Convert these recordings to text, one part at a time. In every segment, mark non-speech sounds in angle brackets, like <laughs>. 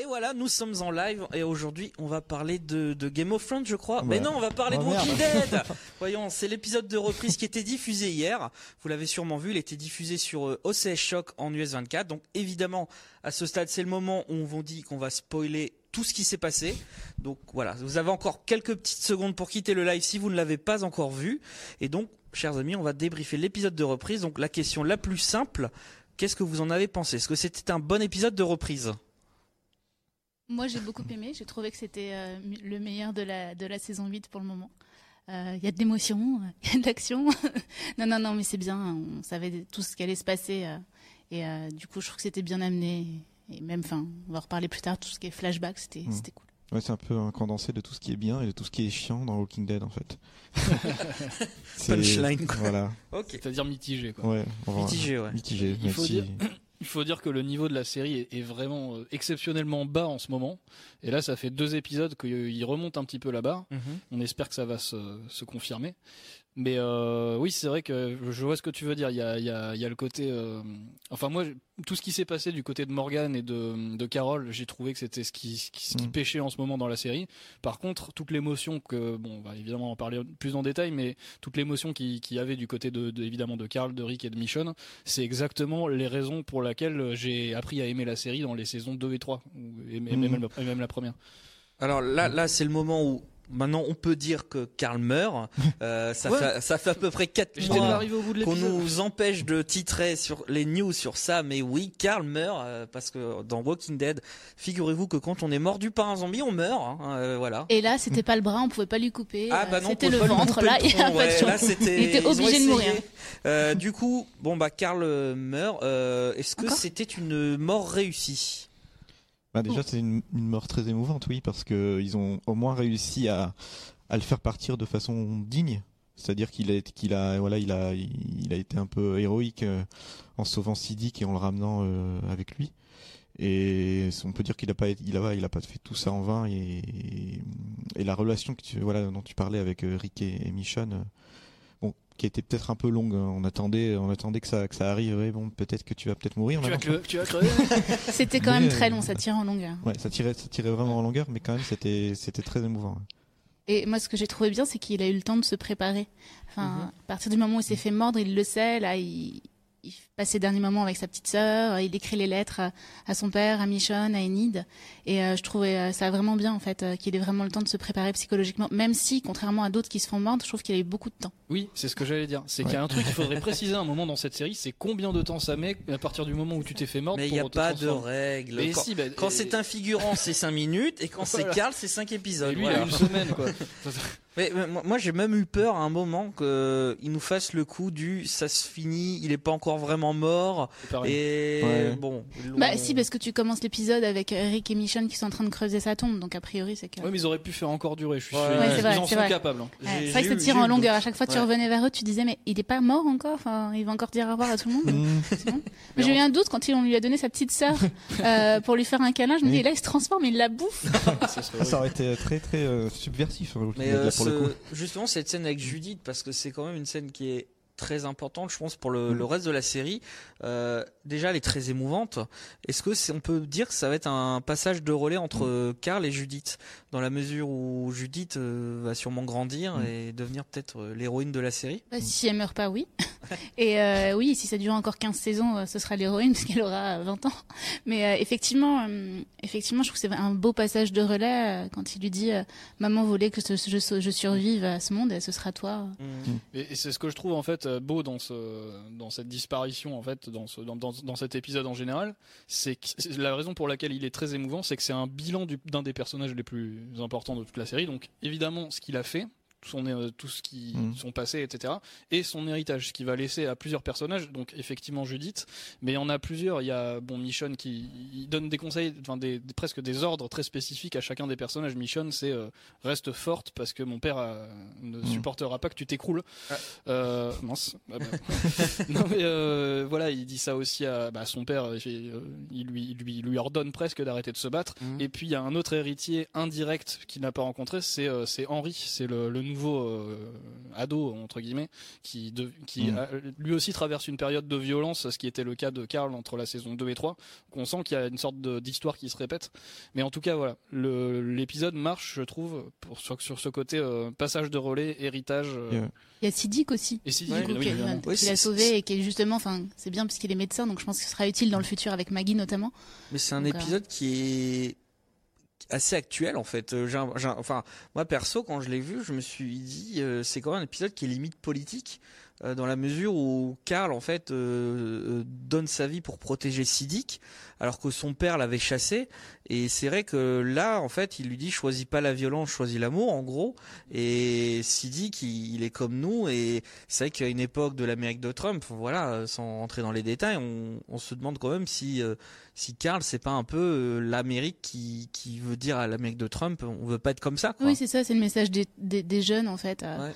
Et voilà, nous sommes en live et aujourd'hui on va parler de, de Game of Thrones, je crois. Mais non, on va parler Oh, de Walking. Dead. <laughs> Voyons, c'est l'épisode de reprise qui était diffusé hier. Vous l'avez sûrement vu, il était diffusé sur euh, OCS Shock en US 24. Donc évidemment, à ce stade, c'est le moment où on vous dit qu'on va spoiler tout ce qui s'est passé. Donc voilà, vous avez encore quelques petites secondes pour quitter le live si vous ne l'avez pas encore vu. Et donc, chers amis, on va débriefer l'épisode de reprise. Donc la question la plus simple, qu'est-ce que vous en avez pensé? Est-ce que c'était un bon épisode de reprise? Moi, j'ai beaucoup aimé. J'ai trouvé que c'était euh, le meilleur de la, de la saison 8 pour le moment. Euh, Il y a de l'émotion, <laughs> il y a de l'action. <laughs> non, non, non, mais c'est bien. On savait tout ce qui allait se passer. euh, et euh, du coup, je trouve que c'était bien amené. Et même, enfin, on va en reparler plus tard, tout ce qui est flashback, c'était Mm. c'était cool. Ouais, c'est un peu un condensé de tout ce qui est bien et de tout ce qui est chiant dans Walking Dead en fait. <laughs> C'est- Punchline, quoi. Voilà. Ok. C'est-à-dire mitigé, quoi. Ouais. Mitigé, ouais. Mitigé. Il faut merci. dire- Il faut dire que le niveau de la série est, vraiment euh, exceptionnellement bas en ce moment. Et là, ça fait deux épisodes qu'il remonte un petit peu la barre. Mhm. On espère que ça va se, se confirmer. Mais euh, oui, c'est vrai que je vois ce que tu veux dire. Il y a, il y a, il y a le côté. euh, Enfin, moi, tout ce qui s'est passé du côté de Morgan et de, de Carol, j'ai trouvé que c'était ce qui, ce qui, ce qui Mm. pêchait en ce moment dans la série. Par contre, toute l'émotion que. Bon, on va évidemment en parler plus en détail, mais toute l'émotion qu'il qui y avait du côté de, de- évidemment de Carl, de Rick et de Michonne, c'est exactement les raisons pour lesquelles j'ai appris à aimer la série dans les saisons 2 et 3, ou- et, et Mm. même, et même la première. Alors là, là, c'est le moment où maintenant on peut dire que Karl meurt. Euh, ça, Ouais. fait, ça fait à peu près 4 J'étais pas mois arrivé au bout de qu'on nous empêche de titrer sur les news sur ça. Mais oui, Karl meurt euh, parce que dans Walking Dead, figurez-vous que quand on est mordu par un zombie, on meurt. hein, euh, voilà. Et là, c'était pas le bras, on pouvait pas lui couper. Ah bah non, c'était le ventre. Là, le il a ouais, là, c'était- Il était obligé de mourir. Euh, du coup, bon bah Karl meurt. Euh, Est-ce que c'était une mort réussie? Bah, déjà, c'est une, une mort très émouvante, oui, parce que ils ont au moins réussi à, à le faire partir de façon digne. C'est-à-dire qu'il a, qu'il a, voilà, il a, il a été un peu héroïque euh, en sauvant Siddiq et en le ramenant euh, avec lui. Et on peut dire qu'il a pas, il a, il a pas fait tout ça en vain. Et, et la relation que tu, voilà, dont tu parlais avec euh, Rick et, et Michonne, qui était peut-être un peu longue. hein. On attendait, on attendait que ça, que ça arrive. Ouais, bon, peut-être que tu vas peut-être mourir. Tu vas, tu crever. <laughs> C'était quand Mais, même très euh, long, ça tire en longueur. Ouais, ça tirait, ça tirait vraiment en longueur, mais quand même, c'était, c'était très émouvant. Et moi, ce que j'ai trouvé bien, c'est qu'il a eu le temps de se préparer. Enfin, Mhm. à partir du moment où il s'est fait mordre, il le sait. Là, il, il passe ses derniers moments avec sa petite sœur. Il écrit les lettres à, à son père, à Michonne, à Enid. Et euh, je trouvais euh, ça vraiment bien, en fait, euh, qu'il ait vraiment le temps de se préparer psychologiquement. Même si, contrairement à d'autres qui se font mordre, je trouve qu'il a eu beaucoup de temps. Oui, c'est ce que j'allais dire. C'est qu'il y a un truc qu'il faudrait <laughs> préciser à un moment dans cette série, c'est combien de temps ça met à partir du moment où tu t'es fait mordre Mais il n'y a pas de règle. Mais Quand- si, bah, Quand et- c'est un figurant, c'est 5 minutes, et quand c'est. Karl, c'est 5 et épisodes. lui, voilà. il a une semaine, quoi. <laughs> Mais, mais moi, moi, j'ai même eu peur à un moment qu'il nous fasse le coup du ça se finit, il est pas encore vraiment mort. Et Ouais. bon. Bah, si, parce que tu commences l'épisode avec euh, Rick et Michonne qui sont en train de creuser sa tombe. Donc, a priori, c'est que. Ouais, mais ils auraient pu faire encore durer, je suis Ouais, sûr. ouais, Ils vrai, en sont vrai. capables. hein. C'est vrai que ça tire en longueur. À chaque fois, tu Ouais. revenais vers eux, tu disais, mais il est pas mort encore? Enfin, il va encore dire au revoir à tout le monde? <laughs> C'est bon? <laughs> Mais j'ai eu un doute quand on lui a donné sa petite sœur <laughs> euh, pour lui faire un câlin. Je me dis, Oui. là, il se transforme, il la bouffe. Ça serait Ça aurait été très très euh, subversif hein, Mais euh. Ce- justement, cette scène avec Judith, parce que c'est quand même une scène qui est très importante, je pense, pour le, Mm. le reste de la série. Euh, déjà, elle est très émouvante. Est-ce que on peut dire que ça va être un passage de relais entre Mm. euh, Karl et Judith, dans la mesure où Judith euh, va sûrement grandir Mm. et devenir peut-être l'héroïne de la série? Bah, si elle meurt pas, oui. <laughs> Et euh, oui, si ça dure encore 15 saisons, euh, ce sera l'héroïne parce qu'elle aura euh, 20 ans. Mais euh, effectivement, euh, effectivement, je trouve que c'est un beau passage de relais euh, quand il lui dit euh, Maman voulait que ce- je, je survive à ce monde et ce sera toi. Et, et c'est ce que je trouve en fait beau dans ce dans cette disparition en fait dans ce dans, dans, dans cet épisode en général, c'est que la raison pour laquelle il est très émouvant, c'est que c'est un bilan du- d'un des personnages les plus importants de toute la série. Donc évidemment ce qu'il a fait, son euh, tout ce qui son passé etc et son héritage ce qu'il va laisser à plusieurs personnages donc effectivement Judith mais il y en a plusieurs il y a bon Michonne qui il donne des conseils enfin des, des- presque des ordres très spécifiques à chacun des personnages Michonne c'est euh, reste forte parce que mon père euh, ne Mhm. supportera pas que tu t'écroules Ah. euh, mince Ah bah. <laughs> non mais euh, voilà il dit ça aussi à bah, son père il, euh, lui il lui il lui ordonne presque d'arrêter de se battre Mhm. et puis il y a un autre héritier indirect qu'il n'a pas rencontré c'est euh, c'est Henri c'est le, le nouveau euh, ado entre guillemets qui de, qui Mm. a- lui aussi traverse une période de violence, ce qui était le cas de Karl entre la saison 2 et 3. Donc on sent qu'il y a une sorte d'histoire qui se répète. Mais en tout cas voilà, le- l'épisode marche, je trouve, pour sur, sur ce côté euh, passage de relais, héritage. euh, Yeah. Il y a Sidic aussi. Et Ouais, coup, oui, qui, Oui, l'a c'est- sauvé et qui est justement, enfin, c'est bien parce qu'il est médecin, donc je pense que ce sera utile dans le futur avec Maggie notamment. Mais c'est un Donc, euh, épisode qui est assez actuel en fait. Euh, enfin, moi perso, quand je l'ai vu, je me suis dit, euh, c'est quand même un épisode qui est limite politique, euh, dans la mesure où Karl en fait euh, euh, donne sa vie pour protéger Siddiq, alors que son père l'avait chassé. Et c'est vrai que là, en fait, il lui dit, choisis pas la violence, choisis l'amour, en gros. Et Siddiq, il, il est comme nous. Et c'est vrai qu'à une époque de l'Amérique de Trump, voilà, sans rentrer dans les détails, on, on se demande quand même si euh, si Karl c'est pas un peu euh, l'Amérique qui, qui veut dire à l'Amérique de Trump on veut pas être comme ça quoi. Oui, c'est ça, c'est le message des, des, des jeunes en fait à, Ouais.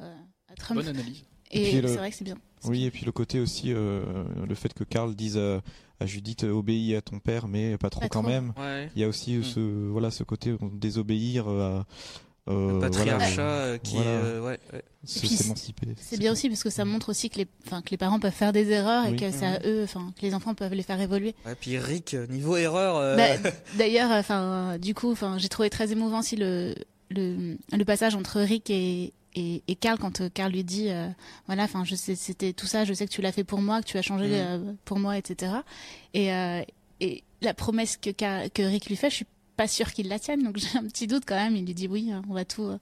euh, à Trump. Bonne analyse. Et, Et le- c'est vrai que c'est bien. Oui, et puis le côté aussi, euh, le fait que Karl dise à Judith euh, obéis à ton père, mais pas trop Pas quand trop. même. Ouais. Il y a aussi Mm. ce voilà ce côté désobéir euh, à euh, Le patriarcat voilà, euh, qui voilà. est euh, ouais, ouais. c'est- bien aussi parce que ça montre aussi que les, enfin, que les parents peuvent faire des erreurs et Oui. que c'est à eux, enfin, que les enfants peuvent les faire évoluer. Ouais, puis Rick niveau erreur euh, Bah, <laughs> D'ailleurs, enfin, du coup, enfin, j'ai trouvé très émouvant aussi le, le, le passage entre Rick et, et, et Carl quand euh, Carl lui dit, euh, voilà, enfin, je sais, c'était tout ça, je sais que tu l'as fait pour moi, que tu as changé Mhm. euh, pour moi, etc. Et, euh, et la promesse que, Car- que Rick lui fait, je suis pas sûre qu'il la tienne, donc <laughs> j'ai un petit doute quand même. Il lui dit oui, hein, on va tout. euh,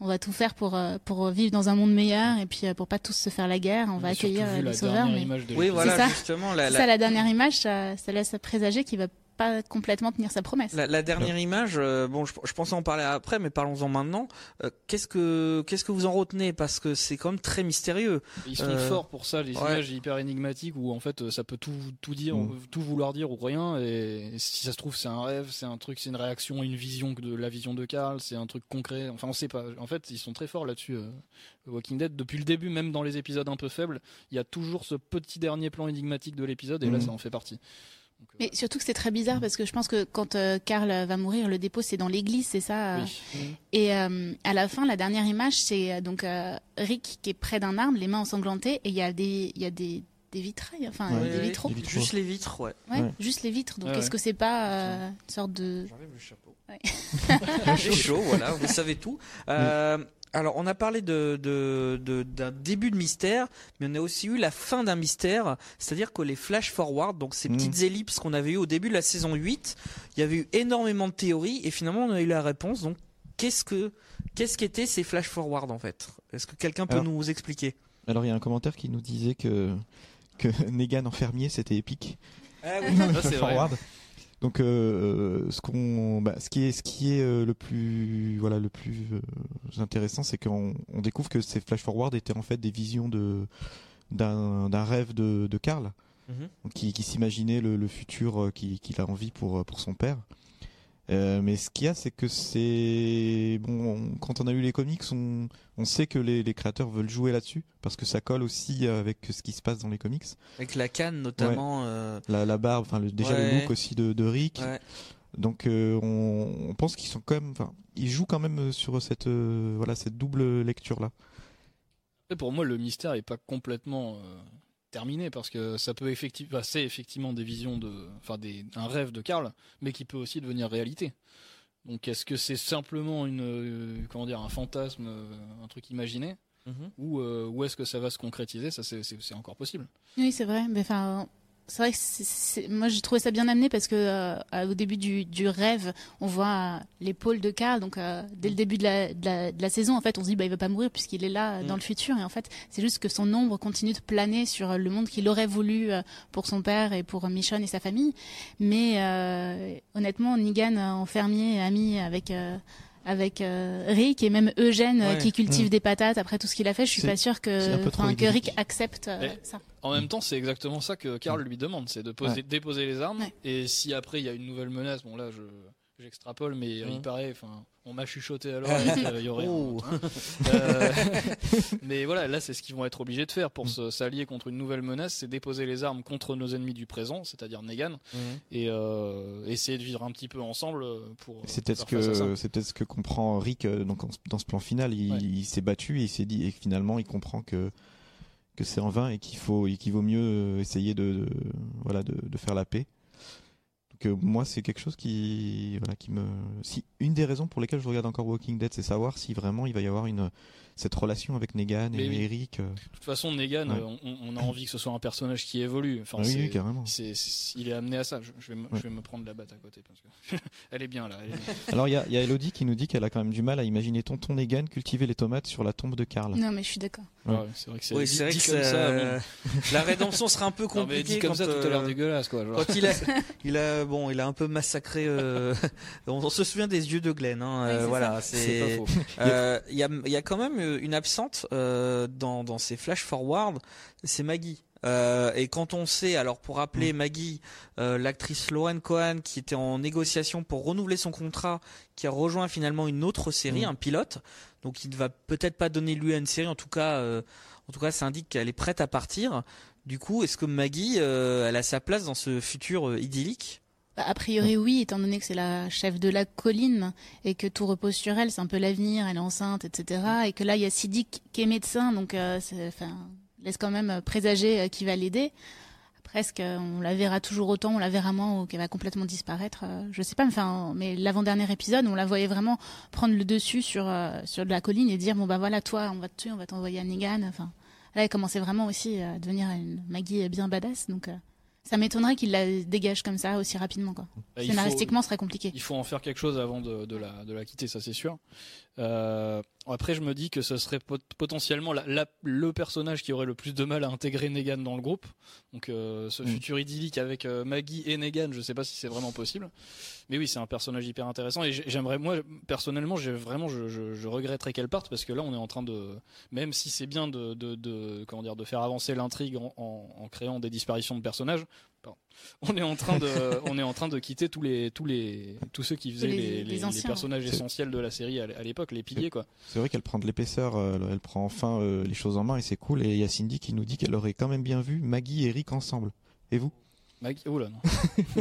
on va tout faire pour euh, pour vivre dans un monde meilleur et puis euh, pour pas tous se faire la guerre, on va accueillir euh, les sauveurs. Mais oui voilà ça. justement la, la, ça, la dernière image, ça, ça laisse présager qu'il va pas complètement tenir sa promesse. la- la dernière image euh, bon je, je pensais en parler après mais parlons-en maintenant Euh, qu'est-ce que qu'est-ce que vous en retenez? Parce que c'est quand même très mystérieux Ils sont Euh, forts pour ça, les ouais. images hyper énigmatiques où en fait ça peut tout, tout dire, Mm. tout vouloir dire ou rien. Et si ça se trouve, c'est un rêve, c'est un truc, c'est une réaction, une vision de la vision de Karl, c'est un truc concret. Enfin, on sait pas. En fait, ils sont très forts là-dessus. euh, Walking Dead, depuis le début, même dans les épisodes un peu faibles, il y a toujours ce petit dernier plan énigmatique de l'épisode et là, Mm. ça en fait partie. Donc, euh, Mais surtout que c'est très bizarre parce que je pense que quand euh, Karl va mourir, le dépôt c'est dans l'église, c'est ça. euh, oui. Et euh, à la fin, la dernière image, c'est donc euh, Rick qui est près d'un arbre, les mains ensanglantées, et il y a des, il y a des, des vitrails, enfin Ouais. des vitraux. Des vitraux. juste les vitres ouais Ouais, Ouais. juste les vitres. Donc Ouais, est-ce ouais. que c'est pas euh, une sorte de J'enlève le chapeau. Ouais. <laughs> J'ai chaud, voilà, vous savez tout. Euh, alors, on a parlé de, de, de- d'un début de mystère, mais on a aussi eu la fin d'un mystère, c'est-à-dire que les flash forward, donc ces Mm. petites ellipses qu'on avait eues au début de la saison 8, il y avait eu énormément de théories, et finalement, on a eu la réponse. Donc, qu'est-ce que, qu'est-ce qu'étaient ces flash forward, en fait? Est-ce que quelqu'un peut Alors- nous expliquer? Alors il y a un commentaire qui nous disait que que <laughs> Negan en fermier c'était épique. Ah c'est vrai. Donc euh, ce qu'on bah, ce qui est ce qui est euh, le plus voilà le plus euh, intéressant c'est qu'on on découvre que ces flash forward étaient en fait des visions de d'un rêve de de Karl Mhm. qui, qui s'imaginait le, le futur euh, qui- qu'il a envie pour, euh, pour son père. Euh, mais ce qu'il y a, c'est que c'est bon. on- quand on a eu les comics, on, on sait que les, les créateurs veulent jouer là-dessus parce que ça colle aussi avec ce qui se passe dans les comics. Avec la canne, notamment. euh, La, la barbe, enfin le- déjà Ouais. le look aussi de, de Rick. ouais. Donc euh, on, on pense qu'ils sont quand même, enfin ils jouent quand même sur cette euh, voilà cette double lecture là. Pour moi, le mystère est pas complètement euh, terminé parce que ça peut effectivement, c'est effectivement des visions de, enfin des, un rêve de Karl, mais qui peut aussi devenir réalité. Donc, est-ce que c'est simplement une, euh, comment dire, un fantasme, euh, un truc imaginé, Mhm. ou, euh, ou est-ce que ça va se concrétiser? Ça, c'est encore possible. Oui, c'est vrai. Mais enfin, c'est vrai que c'est- c'est- moi j'ai trouvé ça bien amené parce que euh, au début du, du rêve, on voit euh, l'épaule de Karl. Donc euh, dès le début de la, de, la, de la saison, en fait, on se dit bah il va pas mourir puisqu'il est là euh, dans Mm. le futur. Et en fait, c'est juste que son ombre continue de planer sur euh, le monde qu'il aurait voulu euh, pour son père et pour Michonne et sa famille. Mais euh, honnêtement, Negan en fermier ami avec euh, avec euh, Rick et même Eugène Ouais. qui cultive Mm. des patates après tout ce qu'il a fait, je suis C'est- pas sûre que, que Rick accepte euh, ça. En même temps, c'est exactement ça que Karl lui demande, c'est de poser, Ouais. déposer les armes. Ouais. Et si après il y a une nouvelle menace, bon là, je, j'extrapole, mais euh, il Mhm. paraît, enfin, on m'a chuchoté l'oreille qu'il y aurait. un- Oh. hein. <laughs> Euh, <laughs> mais voilà, là, c'est ce qu'ils vont être obligés de faire Mm. pour se- s'allier contre une nouvelle menace, c'est déposer les armes contre nos ennemis du présent, c'est-à-dire Negan, et euh, essayer de vivre un petit peu ensemble euh, pour. C'est peut-être ce que c'est peut-être ce que comprend Rick euh, donc dans ce plan final. Il, Ouais. il s'est battu et il s'est dit et finalement il comprend que que c'est en vain et qu'il faut qu'il vaut mieux euh, essayer de, voilà de, de faire la paix. Donc euh, moi c'est quelque chose qui voilà qui me si une des raisons pour lesquelles je regarde encore Walking Dead c'est savoir si vraiment il va y avoir une cette relation avec Negan Mais et oui. Eric. euh, De toute façon, Negan, Ouais. euh, on, on a envie que ce soit un personnage qui évolue. Enfin, oui, oui, carrément. il est amené à ça. Je, je vais, me, Ouais. je vais me prendre la batte à côté parce que <laughs> elle est bien là. elle est bien. Alors il y a, il y a Elodie qui nous dit qu'elle a quand même du mal à imaginer tonton Negan cultiver les tomates sur la tombe de Karl. Non, mais je suis d'accord. Ouais. Ouais, c'est vrai que c'est Oui, dit- c'est vrai dit que comme ça, ça. euh, la rédemption sera un peu bon. <laughs> Non, mais compliquée dit comme quand, ça, tout a l'air euh, dégueulasse quoi. genre. Quand il a, <laughs> il a, bon, il a un peu massacré. euh, on, on se souvient des yeux de Glenn. Hein, euh, voilà, C'est il y a quand même une absente euh, dans dans ces flash forward. C'est Maggie. Euh, et quand on sait, alors pour rappeler Maggie, euh, l'actrice Lauren Cohen qui était en négociation pour renouveler son contrat, qui a rejoint finalement une autre série, Mm. un pilote, donc il ne va peut-être pas donner lieu à une série. En tout cas, euh, en tout cas, ça indique qu'elle est prête à partir. Du coup, est-ce que Maggie, elle a sa place dans ce futur idyllique? A priori, oui, étant donné que c'est la chef de la colline et que tout repose sur elle, c'est un peu l'avenir, elle est enceinte, etc. Et que là, il y a Siddiq qui est médecin, donc euh, enfin, laisse quand même présager euh, qui va l'aider. Après, est-ce qu'on la verra toujours autant, on la verra moins ou qu'elle va complètement disparaître euh, Je sais pas, mais, enfin, mais l'avant-dernier épisode, on la voyait vraiment prendre le dessus sur, euh, sur de la colline et dire, bon bah voilà, toi, on va te tuer, on va t'envoyer à Negan. Enfin, là, elle commençait vraiment aussi à devenir une Maggie bien badass, donc... euh, ça m'étonnerait qu'il la dégage comme ça aussi rapidement. Quoi. Bah, Scénaristiquement, ce serait compliqué. Il faut en faire quelque chose avant de, de la, de la quitter, ça c'est sûr. Euh, après, je me dis que ce serait pot- potentiellement la- la- le personnage qui aurait le plus de mal à intégrer Negan dans le groupe. Donc, euh, ce Mm. futur idyllique avec euh, Maggie et Negan, je sais pas si c'est vraiment possible. Mais oui, c'est un personnage hyper intéressant. Et j'ai- j'aimerais, moi, personnellement, j'ai vraiment, je, je, je regretterais qu'elle parte parce que là, on est en train de, même si c'est bien de, de, de, comment dire, de faire avancer l'intrigue en, en, en créant des disparitions de personnages. Pardon, On est en train de, <laughs> on est en train de quitter tous les, tous les, tous ceux qui faisaient les- les, les les- les anciens, personnages essentiels de la série à l'époque, les piliers, quoi. C'est vrai qu'elle prend de l'épaisseur, euh, elle prend enfin euh, les choses en main et c'est cool. Et il y a Cindy qui nous dit qu'elle aurait quand même bien vu Maggie et Rick ensemble. Et vous? Maggie, oh là, non.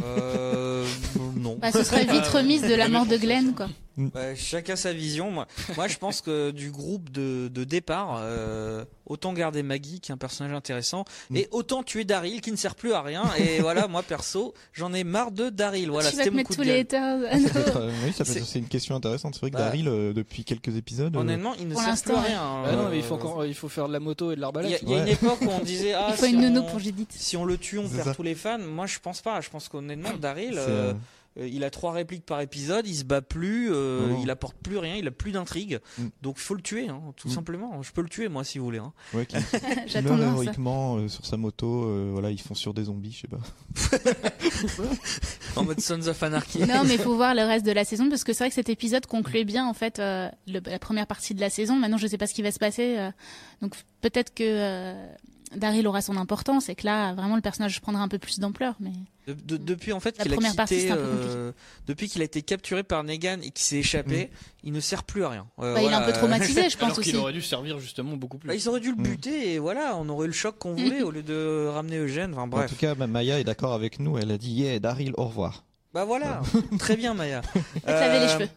euh, Non. Bah, ce serait vite remise de la mort de Glenn, quoi. Ouais, chacun sa vision. Moi, moi, je pense que du groupe de, de départ, euh, autant garder Maggie qui est un personnage intéressant Mm. et autant tuer Daryl qui ne sert plus à rien. Et <laughs> voilà, moi perso, j'en ai marre de Daryl. Voilà, tu vas te mon mettre coup tous de les haters. Ah, ça peut être, euh, oui, ça peut- C'est- c'est une question intéressante. C'est vrai que Bah. Daryl, euh, depuis quelques épisodes, euh, Honnêtement, il ne Pour sert plus à rien. Ah non, mais il faut Euh, encore, il faut faire de la moto et de Il y a, l'arbalète. il y a une époque où on disait <laughs> ah Il faut si une on- pour Judith. Si on le tue, on perd ça. tous les fans. Moi, je pense pas. Je pense qu'honnêtement, Daryl, euh, il a trois répliques par épisode, il se bat plus, euh, il apporte plus rien, il a plus d'intrigue. Mm. Donc, il faut le tuer, hein, tout Mm. simplement. Je peux le tuer, moi, si vous voulez. hein. ouais, qui, qui <laughs> J'attends meurt héroïquement euh, sur sa moto. euh, voilà, ils font sur des zombies, je sais pas. <laughs> En mode Sons of Anarchy. Non, mais il faut voir le reste de la saison parce que c'est vrai que cet épisode concluait bien en fait euh, le- la première partie de la saison. Maintenant, je sais pas ce qui va se passer. euh, donc peut-être que euh, Daryl aura son importance et que là, vraiment, le personnage prendra un peu plus d'ampleur. Mais De- de- depuis en fait La qu'il a première partie, euh, depuis qu'il a été capturé par Negan et qu'il s'est échappé, il ne sert plus à rien. Euh, bah, il est un peu traumatisé, je <laughs> pense Alors qu'il aussi. aurait dû servir justement beaucoup plus. Bah, ils auraient dû le Mm. buter et voilà, on aurait eu le choc qu'on voulait au lieu de ramener Eugène. Enfin En bref. tout cas, ma- Maya est d'accord avec nous. Elle a dit Yeah, Daryl, au revoir. Bah voilà, <laughs> très bien Maya. <laughs> Les Euh, cheveux.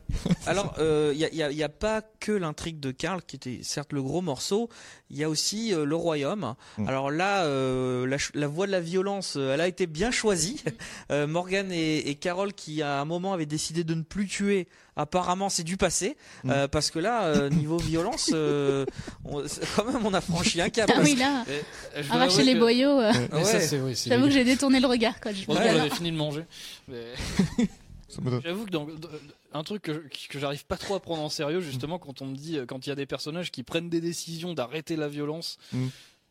Alors, il n'y a, y a- y a pas que l'intrigue de Karl qui était certes le gros morceau, il y a aussi euh, le royaume. Mm. Alors là, euh, la, la voie de la violence, euh, elle a été bien choisie. <laughs> Euh, Morgan et, et Carol qui à un moment avaient décidé de ne plus tuer, apparemment c'est du passé, Mm. euh, parce que là, euh, niveau violence, euh, on- quand même on a franchi un cap. Ah oui, là, je dois arracher les que- boyaux. euh, Ouais. oui, J'avoue que j'ai détourné le regard. Quoi. Je que j'avais fini de manger. Mais- <laughs> J'avoue que dans, dans- un truc que, que j'arrive pas trop à prendre en sérieux, justement, quand on me dit, quand il y a des personnages qui prennent des décisions d'arrêter la violence, Mm.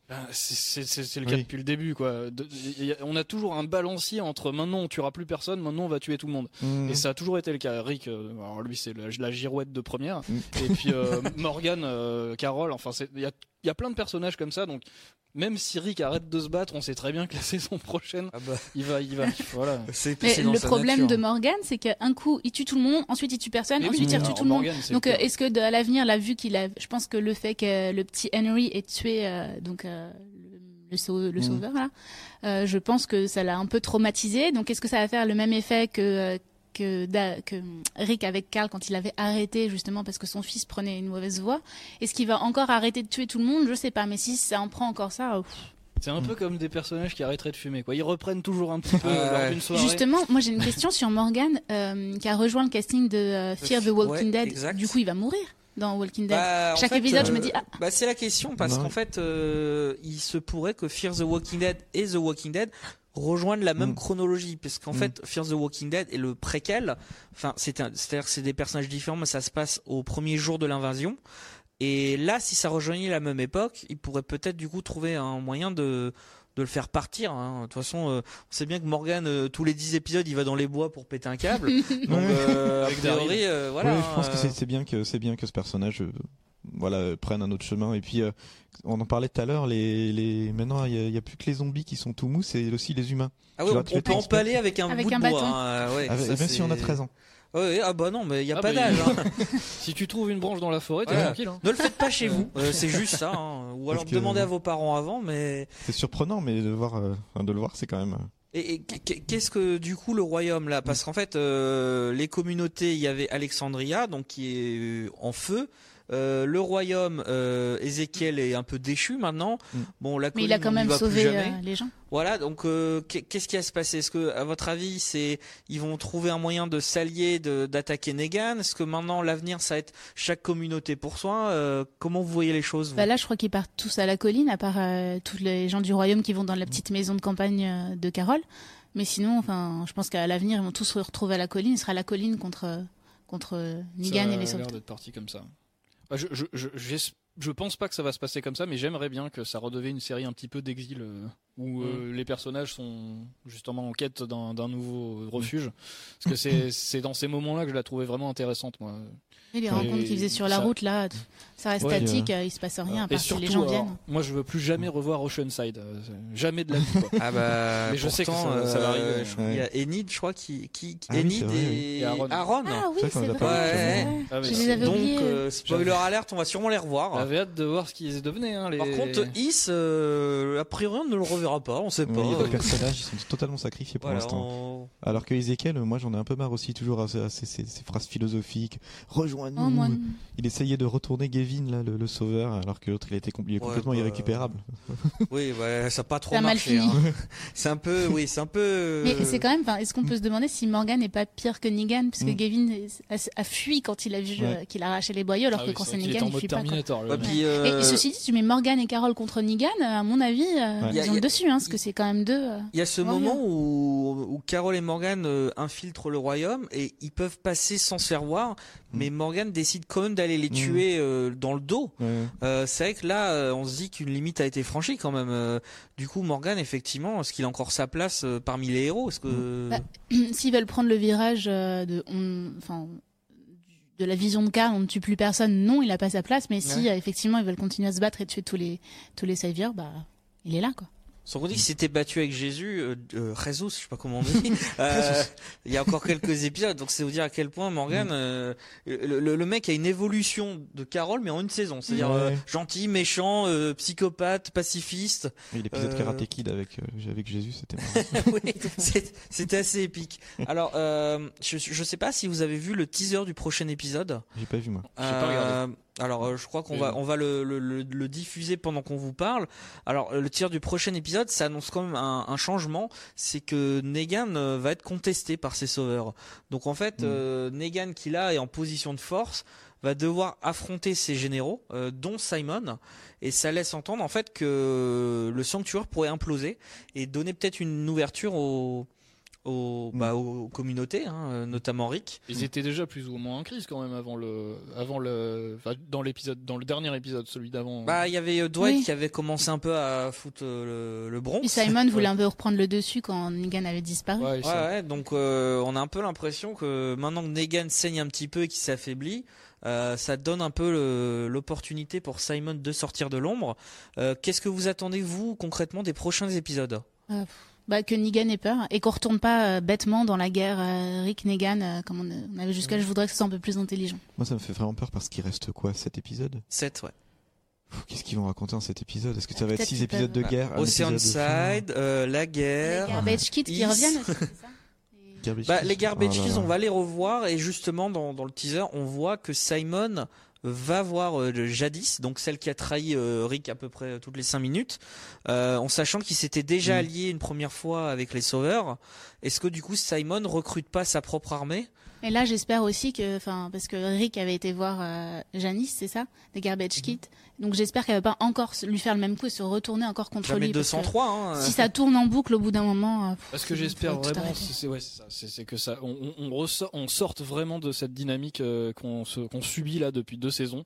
Ben, c'est- le cas Oui. depuis le début, quoi. De- y a- on a toujours un balancier entre maintenant on tuera plus personne, maintenant on va tuer tout le monde. Mm. Et ça a toujours été le cas. Rick, euh, alors lui c'est la, la girouette de première, Mm. et puis euh, <laughs> Morgan, euh, Carol, enfin c'est- il y a, y a plein de personnages comme ça, donc même si Rick arrête de se battre, on sait très bien que la <laughs> saison prochaine, Ah bah, il va, il va, voilà. <laughs> c'est Mais le problème nature. de Morgan, c'est qu'un coup, il tue tout le monde, ensuite il tue personne, Mais oui, ensuite il retue tout le monde. Donc, euh, est-ce que de, à l'avenir, là, vu qu'il a, je pense que le fait que le petit Henry ait tué euh, donc euh, le, le, sau- le Mm. sauveur là, euh, je pense que ça l'a un peu traumatisé. Donc, est-ce que ça va faire le même effet que euh, que, Da- que Rick avec Carl quand il avait arrêté justement parce que son fils prenait une mauvaise voie Est-ce qu'il va encore arrêter de tuer tout le monde? Je sais pas, mais si ça en prend encore ça, euh, pff. C'est un peu comme des personnages qui arrêteraient de fumer, quoi. Ils reprennent toujours un petit peu Ouais. lors d'une soirée. Justement, moi j'ai une question sur Morgan euh, qui a rejoint le casting de euh, Fear the Walking Ouais, Dead. exact. Du coup, il va mourir dans Walking Dead. Bah, Chaque fait, épisode, je me euh, dis, ah. bah, c'est la question parce Non. qu'en fait, euh, il se pourrait que Fear the Walking Dead et The Walking Dead rejoignent la même Mm. chronologie, parce qu'en Mm. fait, Fear the Walking Dead et le préquel, enfin, c'est un- c'est-à-dire que c'est des personnages différents, mais ça se passe au premier jour de l'invasion. Et là, si ça rejoignait la même époque, il pourrait peut-être du coup trouver un moyen de de le faire partir. hein. De toute façon, euh, on sait bien que Morgan, euh, tous les 10 épisodes, il va dans les bois pour péter un câble. <laughs> Donc, euh, a Avec priori, euh, voilà. Ouais, je pense hein, que c'est c'est bien que c'est bien que ce personnage euh, voilà euh, prenne un autre chemin et puis euh, on en parlait tout à l'heure les les maintenant il y, a- il y a plus que les zombies qui sont tout mous c'est aussi les humains Ah ouais, Tu on, vois, tu on fais peut empaler avec un Avec bout un de bois. bâton. hein, ouais, Avec- ça, même si on a c'est- 13 ans Ouais, ah bah non, mais il y a Ah pas bah, d'âge. hein. <laughs> Si tu trouves une branche dans la forêt, t'es Ouais. tranquille. Hein. ne le faites pas chez vous. Euh, c'est juste ça. hein. <laughs> Ou alors demandez à vos parents avant. Mais c'est surprenant mais de voir euh, de le voir c'est quand même et, et qu- qu'est-ce que du coup le royaume là? Parce qu'en fait, euh, les communautés, il y avait Alexandria, donc qui est en feu. Euh, le royaume, euh, Ézéchiel est un peu déchu maintenant. Mm. Bon, la Mais il a colline, quand même sauvé euh, les gens. Voilà, donc euh, qu'est- qu'est-ce qui va se passer? Est-ce que, à votre avis, c'est ils vont trouver un moyen de s'allier, d'attaquer Negan? Est-ce que maintenant l'avenir, ça va être chaque communauté pour soi? Euh, Comment vous voyez les choses vous? Bah là, je crois qu'ils partent tous à la colline, à part euh, tous les gens du royaume qui vont dans la petite maison de campagne euh, de Carole. Mais sinon, enfin, je pense qu'à l'avenir, ils vont tous se retrouver à la colline. Ce sera la colline contre contre Negan ça et les a sauveteurs. l'air d'être parti comme ça. Bah, je, pense pas que ça va se passer comme ça, mais j'aimerais bien que ça redevienne une série un petit peu d'exil euh, où euh, les personnages sont justement en quête d'un, nouveau refuge. Parce que <laughs> c'est, dans ces moments-là que je la trouvais vraiment intéressante, moi. Et les Et rencontres qu'ils faisaient sur la ça- route, là, ça reste Ouais, statique, euh, il se passe rien, à part surtout, les gens alors, viennent. moi je veux plus jamais revoir Oceanside. euh, jamais de la vie. Quoi. <laughs> Ah bah, Mais je sais que pourtant, ça- ça va euh, arriver. qu'il y a Enid, je crois, qui, qui, qui- Ah Enid et, Et Aaron. Aaron. Ah oui, C'est vrai. Ah, Je les avais Donc, oubliés. euh, spoiler alert, on va sûrement les revoir. J'avais hâte de voir ce qu'ils devenaient. Hein. Par contre, Is, euh, a priori, on ne le reverra pas, on sait pas. a des personnages ils sont totalement sacrifiés pour l'instant alors que Ezekiel moi j'en ai un peu marre aussi toujours à, ces- à ces, ces- ces phrases philosophiques rejoins-nous Oh, moi, il essayait de retourner Gavin là le, le sauveur alors que l'autre il était compl- il est Ouais, complètement bah, irrécupérable <laughs> Oui, ouais, ça n'a pas trop Ça a mal marché. fini. hein. C'est un peu, oui, c'est un peu. Mais euh, c'est quand même, est-ce qu'on peut se demander si Morgan n'est pas pire que Negan, puisque Mm. Gavin a, a fui quand il a vu Ouais. euh, qu'il a arraché les boyaux, alors Ah que oui, quand c'est Negan, il mode fuit pas. Ouais, puis, euh, et ceci dit, tu mets Morgan et Carol contre Negan, à mon avis, euh, ils ont dessus, hein, parce que c'est quand même deux. euh, Il y a ce moment où, où Carol et Morgan euh, infiltrent le royaume et ils peuvent passer sans se faire voir, mais Morgan décide quand même d'aller les Mm. tuer euh, dans le dos. Euh, c'est vrai que là, euh, on se dit qu'une limite a été franchie quand même. Euh, du coup, Morgan, effectivement, est-ce qu'il a encore sa place euh, parmi les héros? Est-ce que Bah, <clears throat> S'ils veulent prendre le virage euh, de, on- enfin, de la vision de Carl, on ne tue plus personne, non, il a pas sa place. Mais si Ouais. euh, effectivement ils veulent continuer à se battre et tuer tous les tous les saviors, bah il est là quoi. Sans qu'on dit qu'il s'était battu avec Jésus, euh, euh, Jesus, je sais pas comment on dit. <laughs> Euh, il y a encore quelques épisodes, donc c'est vous dire à quel point Morgan, euh, le, le- le mec a une évolution de Carole, mais en une saison. C'est-à-dire Ouais. euh, gentil, méchant, euh, psychopathe, pacifiste. Et l'épisode Euh, Karate Kid avec euh, avec Jésus c'était marrant. <laughs> oui, c'est- c'était assez épique. Alors, euh, je, je sais pas si vous avez vu le teaser du prochain épisode. j'ai pas vu moi J'ai pas regardé. Alors, euh, je crois qu'on va, on va le, le, le, le diffuser pendant qu'on vous parle. Alors, le tir du prochain épisode, ça annonce quand même un, un changement. C'est que Negan euh, va être contesté par ses sauveurs. Donc, en fait, Mm. euh, Negan, qui là est en position de force, va devoir affronter ses généraux, euh, dont Simon. Et ça laisse entendre, en fait, que le sanctuaire pourrait imploser et donner peut-être une ouverture au aux, Mm. bah, aux communautés, hein, euh, notamment Rick. Ils étaient déjà plus ou moins en crise quand même avant le, avant le, dans l'épisode, dans le dernier épisode, celui d'avant. Bah, il y avait euh, Dwight Oui. qui avait commencé un peu à foutre euh, le, le Bronx. Et Simon voulait Ouais. un peu reprendre le dessus quand Negan avait disparu. Ouais, Ouais, ça- ouais, donc euh, on a un peu l'impression que maintenant que Negan saigne un petit peu et qu'il s'affaiblit, euh, ça donne un peu l'opportunité pour Simon de sortir de l'ombre. Euh, Qu'est-ce que vous attendez vous concrètement des prochains épisodes? Bah, que Negan ait peur et qu'on retourne pas euh, bêtement dans la guerre euh, Rick Negan euh, comme on, on avait jusqu'à. Je voudrais que ce soit un peu plus intelligent. Moi, ça me fait vraiment peur parce qu'il reste quoi, cet épisode 7, ouais. Qu'est-ce qu'ils vont raconter dans cet épisode Est-ce que ça va être Peut-être 6 qu'ils épisodes de guerre un épisode de Oceanside, euh, la Les guerre. Garbage Kids qui Is. reviennent <laughs> aussi, c'est ça? Et- Garbage Bah, les Garbage Oh Kids, on va les revoir et justement dans, dans le teaser, on voit que Simon va voir euh, le jadis, donc celle qui a trahi euh, Rick à peu près euh, toutes les 5 minutes, en sachant qu'il s'était déjà Mm. allié une première fois avec les Sauveurs. Est-ce que du coup Simon recrute pas sa propre armée? Et là, j'espère aussi que, enfin, parce que Rick avait été voir euh, Janice, c'est ça, des Mhm. Garbage Kids. Donc j'espère qu'elle va pas encore lui faire le même coup et se retourner encore contre Jamais lui. parce que 203. Hein, Si ça tourne en boucle au bout d'un moment. euh, Parce que j'espère vraiment, c'est ouais, que ça, on, on, on ressort- on sorte vraiment de cette dynamique euh, qu'on subit là depuis deux saisons,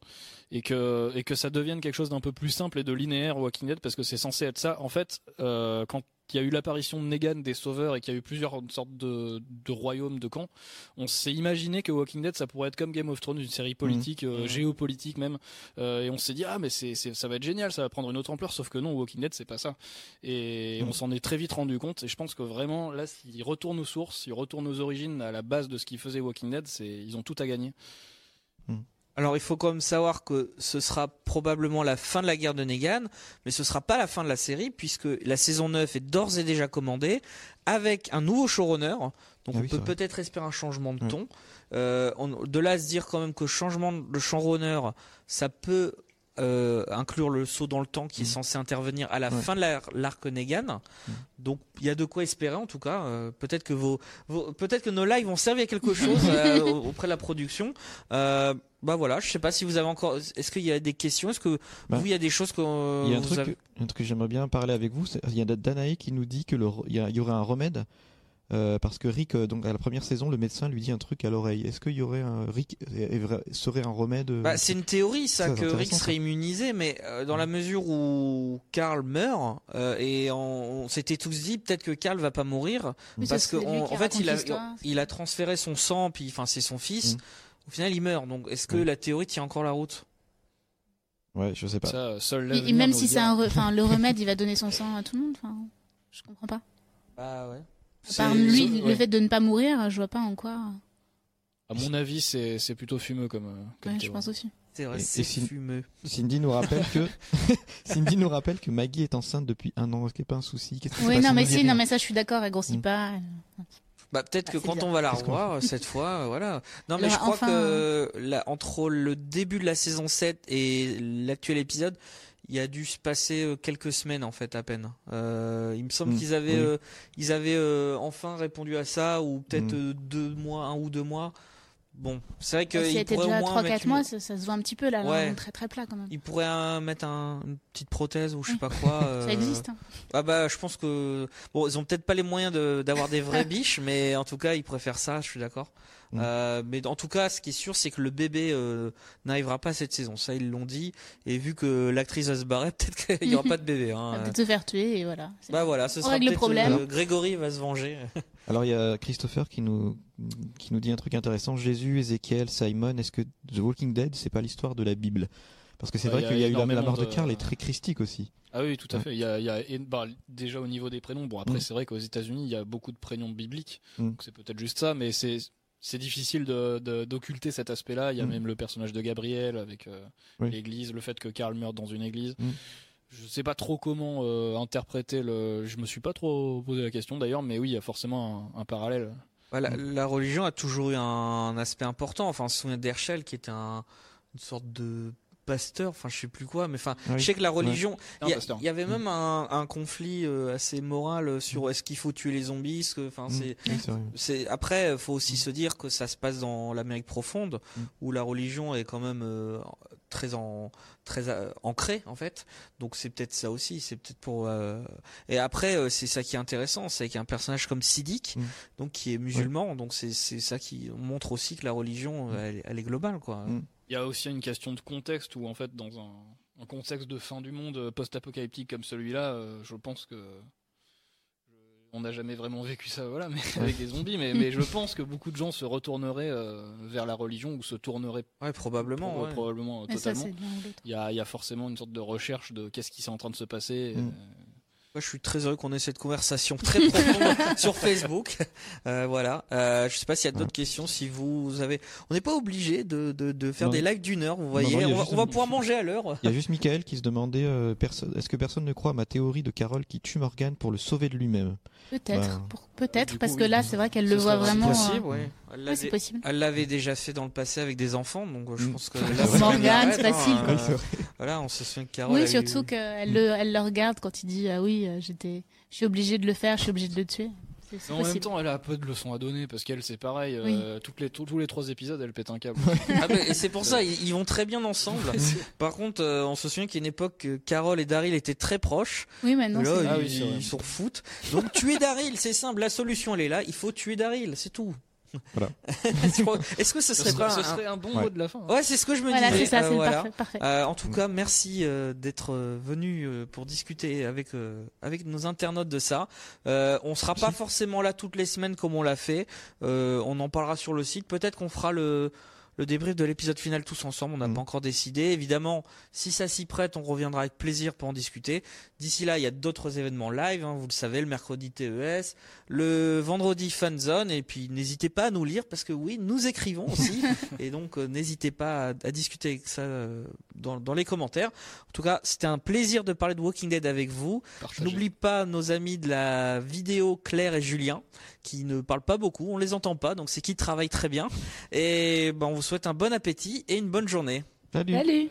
et que et que ça devienne quelque chose d'un peu plus simple et de linéaire Walking Dead, parce que c'est censé être ça. En fait, euh, quand il y a eu l'apparition de Negan des Sauveurs et qu'il y a eu plusieurs sortes de, de royaumes, de camps, on s'est imaginé que Walking Dead ça pourrait être comme Game of Thrones, une série politique, euh, Mhm. géopolitique même, euh, et on s'est dit ah mais c'est ça va être génial, ça va prendre une autre ampleur, sauf que non, Walking Dead c'est pas ça. Et Mhm. on s'en est très vite rendu compte. Et je pense que vraiment, là, s'ils retournent aux sources, s'ils retournent aux origines, à la base de ce qui faisait Walking Dead, c'est ils ont tout à gagner. Alors il faut quand même savoir que ce sera probablement la fin de la guerre de Negan, mais ce sera pas la fin de la série puisque la saison 9 est d'ores et déjà commandée avec un nouveau showrunner. Donc Ah on oui, peut peut-être espérer un changement de Ouais. ton. Euh, on- de là à se dire quand même que changement de showrunner, ça peut euh, inclure le saut dans le temps qui est Mhm. censé intervenir à la Ouais. fin de la- l'arc Negan. Mhm. Donc il y a de quoi espérer en tout cas. Euh, peut-être que vos, vos- peut-être que nos lives vont servir à quelque <laughs> chose euh, auprès de la production. Bah voilà, je sais pas si vous avez encore. Est-ce qu'il y a des questions? Est-ce que Bah, vous il y a des choses que Il y a un truc, avez- un truc que j'aimerais bien parler avec vous. Il y a Danae qui nous dit que le, il y, a- il y aurait un remède euh, parce que Rick, euh, donc à la première saison, le médecin lui dit un truc à l'oreille. Est-ce qu'il y aurait un Rick serait un remède euh, Bah, c'est une théorie ça, Ça, que Rick serait ça. immunisé, mais euh, dans la mesure où Carl meurt euh, et on, on s'était tous dit peut-être que Carl va pas mourir parce que c'est lui on- qui en fait il a il a transféré son sang puis enfin c'est son fils. Mm. Au final il meurt donc est-ce que Ouais. la théorie tient encore la route? Ouais, je sais pas. Ça, seul Et- l'avenir et même si le c'est un, re- enfin, le <laughs> remède, il va donner son sang à tout le monde. Enfin, je comprends pas. Bah ouais. À part C'est- lui, le ouais. fait de ne pas mourir, je vois pas en quoi. À mon avis, c'est c'est plutôt fumeux comme. euh, comme Ouais, je pense aussi. C'est vrai, c'est fumeux. Cindy nous rappelle que <laughs> Cindy nous rappelle que Maggie est enceinte depuis un an. Qu'il n'y a pas un souci qui Oui, non, mais si, non, mais ça, je suis d'accord. Elle grossit Mm. pas. Bah peut-être Ah, que quand bien. on va la revoir cette fois, euh, voilà. Non mais Alors, je crois enfin, que là, entre le début de la saison 7 et l'actuel épisode, il y a dû se passer euh, quelques semaines en fait à peine. Euh, il me semble Mm, qu'ils avaient, oui. euh, ils avaient euh, enfin répondu à ça ou peut-être Mm. deux mois, un ou deux mois. Bon, c'est vrai S'il qu'il était pourrait déjà au moins 3-4 mettre une- mois, ça, ça se voit un petit peu là, là, Ouais. on est très très plat quand même. Il pourrait euh, mettre un- une petite prothèse ou je sais Oui. pas quoi. <laughs> Ça existe. hein. Ah bah je pense que bon ils ont peut-être pas les moyens de- d'avoir des vraies <laughs> biches mais en tout cas ils préfèrent ça je suis d'accord. Mm. Euh, mais en tout cas ce qui est sûr c'est que le bébé euh, n'arrivera pas cette saison ça ils l'ont dit et vu que l'actrice va se barrer <laughs> peut-être qu'il y aura pas de bébé. Hein. <laughs> Peut-être se faire tuer et voilà. Bah bon. voilà ce On sera règle le problème. euh, Grégory va se venger. <laughs> Alors il y a Christopher qui nous qui nous dit un truc intéressant. Jésus, Ézéchiel, Simon. Est-ce que The Walking Dead c'est pas l'histoire de la Bible? Parce que c'est Ouais, vrai il y a qu'il y a eu la, mort de Carl est très christique aussi. Ah oui, tout à Ouais. fait. Il y a, il y a bah, déjà au niveau des prénoms. Bon, après, Mm. c'est vrai qu'aux États-Unis, il y a beaucoup de prénoms bibliques. Mm. Donc c'est peut-être juste ça, mais c'est c'est difficile de de- d'occulter cet aspect-là. Il y a Mm. même le personnage de Gabriel avec euh, Oui. l'église, le fait que Karl meurt dans une église. Mm. Je sais pas trop comment euh, interpréter le. Je me suis pas trop posé la question d'ailleurs, mais oui, il y a forcément un, un parallèle. Voilà, Mm. la religion a toujours eu un aspect important. Enfin on se souvient d'Herschel qui était un, une sorte de pasteur, enfin je sais plus quoi, mais enfin Ah oui. je sais que la religion, il y, avait Mm. même un, un conflit euh, assez moral euh, sur est-ce qu'il faut tuer les zombies, ce que, enfin Mm. c'est Oui, c'est vrai. C'est après, faut aussi se dire que ça se passe dans l'Amérique profonde, Mm. où la religion est quand même euh, très en très euh, ancré en fait. Donc c'est peut-être ça aussi, c'est peut-être pour euh, et après euh, c'est ça qui est intéressant, c'est qu'un personnage comme Siddiq Mm. donc qui est musulman, donc c'est c'est ça qui montre aussi que la religion Mm. elle, est- elle est globale quoi. Mm. Il y a aussi une question de contexte où en fait dans un, un contexte de fin du monde euh, post-apocalyptique comme celui-là, euh, je pense que je- on n'a jamais vraiment vécu ça, voilà, mais avec des zombies. Mais, mais je <laughs> pense que beaucoup de gens se retourneraient euh, vers la religion ou se tourneraient Ouais, probablement. pro- ouais. probablement totalement. Il y a, il y a forcément une sorte de recherche de qu'est-ce qui est en train de se passer. Mm. Moi, je suis très heureux qu'on ait cette conversation très profonde <laughs> sur Facebook. Euh, voilà. Euh, je sais pas s'il y a d'autres questions. Si vous avez, on n'est pas obligé de, de, de faire Non. des lives d'une heure. Vous voyez, on, va, juste on va un- pouvoir manger à l'heure. Il y a juste Michael qui se demandait euh, perso- est-ce que personne ne croit à ma théorie de Carole qui tue Morgan pour le sauver de lui-même? Peut-être, Bah. pour- peut-être, parce coup, que oui. là, c'est vrai qu'elle Ce le voit vraiment. possible, euh, ouais. Elle l'avait- c'est possible. Elle l'avait déjà fait dans le passé avec des enfants, donc euh, je Mm. pense que <laughs> là, Morgane, c'est facile, hein, euh, voilà, on se souvient que Carole. Oui, eu- surtout qu'elle le, elle le regarde quand il dit ah oui, euh, j'étais, je suis obligé de le faire, je suis obligé de le tuer. C'est c'est Mais en même temps, elle a peu de leçons à donner parce qu'elle, c'est pareil. euh, toutes les, tous, les trois épisodes, elle pète un câble. <laughs> Ah, bah, et c'est pour ça, ils, ils vont très bien ensemble. Par contre, euh, on se souvient qu'il y a une époque que Carole et Daryl étaient très proches. Oui, maintenant. là, c'est- Ah ils, oui, c'est vrai. ils s'en foutent. Donc tuer Daryl, c'est simple. La solution, elle est là. Il faut tuer Daryl, c'est tout. Voilà. <laughs> Est-ce que ce Ce serait serait, pas ce un- serait un bon Ouais. mot de la fin. hein. Ouais, c'est ce que je me Voilà, disais. c'est ça, Euh, c'est voilà. parfait, parfait. Euh, en tout cas, merci euh, d'être venu euh, pour discuter avec euh, avec nos internautes de ça. Euh, on sera pas forcément là toutes les semaines comme on l'a fait. Euh, on en parlera sur le site. Peut-être qu'on fera le le débrief de l'épisode final tous ensemble. On n'a Mhm. pas encore décidé. Évidemment, si ça s'y prête, on reviendra avec plaisir pour en discuter. D'ici là, il y a d'autres événements live. hein, vous le savez, le mercredi TES, le vendredi Fanzone. Et puis, n'hésitez pas à nous lire parce que oui, nous écrivons aussi. <laughs> et donc, euh, n'hésitez pas à, à discuter avec ça euh, dans, dans les commentaires. En tout cas, c'était un plaisir de parler de Walking Dead avec vous. Je n'oublie pas nos amis de la vidéo Claire et Julien qui ne parlent pas beaucoup, on les entend pas, donc c'est qu'ils travaillent très bien. Et ben, on vous souhaite un bon appétit et une bonne journée. Salut Salut.